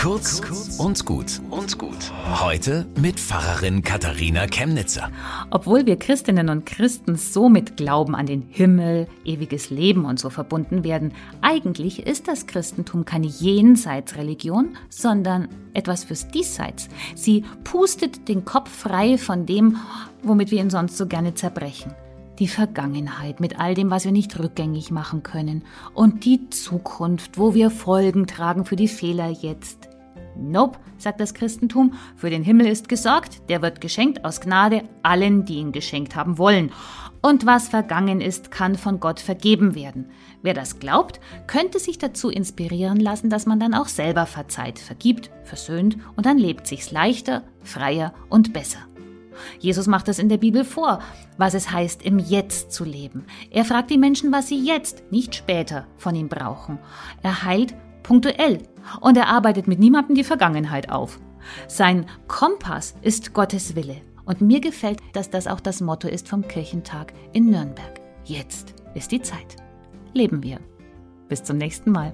Kurz und gut und gut. Heute mit Pfarrerin Katharina Chemnitzer. Obwohl wir Christinnen und Christen so mit Glauben an den Himmel, ewiges Leben und so verbunden werden, eigentlich ist das Christentum keine Jenseitsreligion, sondern etwas fürs Diesseits. Sie pustet den Kopf frei von dem, womit wir ihn sonst so gerne zerbrechen die Vergangenheit mit all dem, was wir nicht rückgängig machen können und die Zukunft, wo wir Folgen tragen für die Fehler jetzt. Nope, sagt das Christentum, für den Himmel ist gesorgt, der wird geschenkt aus Gnade allen, die ihn geschenkt haben wollen. Und was vergangen ist, kann von Gott vergeben werden. Wer das glaubt, könnte sich dazu inspirieren lassen, dass man dann auch selber verzeiht, vergibt, versöhnt und dann lebt sich's leichter, freier und besser. Jesus macht es in der Bibel vor, was es heißt, im Jetzt zu leben. Er fragt die Menschen, was sie jetzt, nicht später, von ihm brauchen. Er heilt punktuell und er arbeitet mit niemandem die Vergangenheit auf. Sein Kompass ist Gottes Wille. Und mir gefällt, dass das auch das Motto ist vom Kirchentag in Nürnberg. Jetzt ist die Zeit. Leben wir. Bis zum nächsten Mal.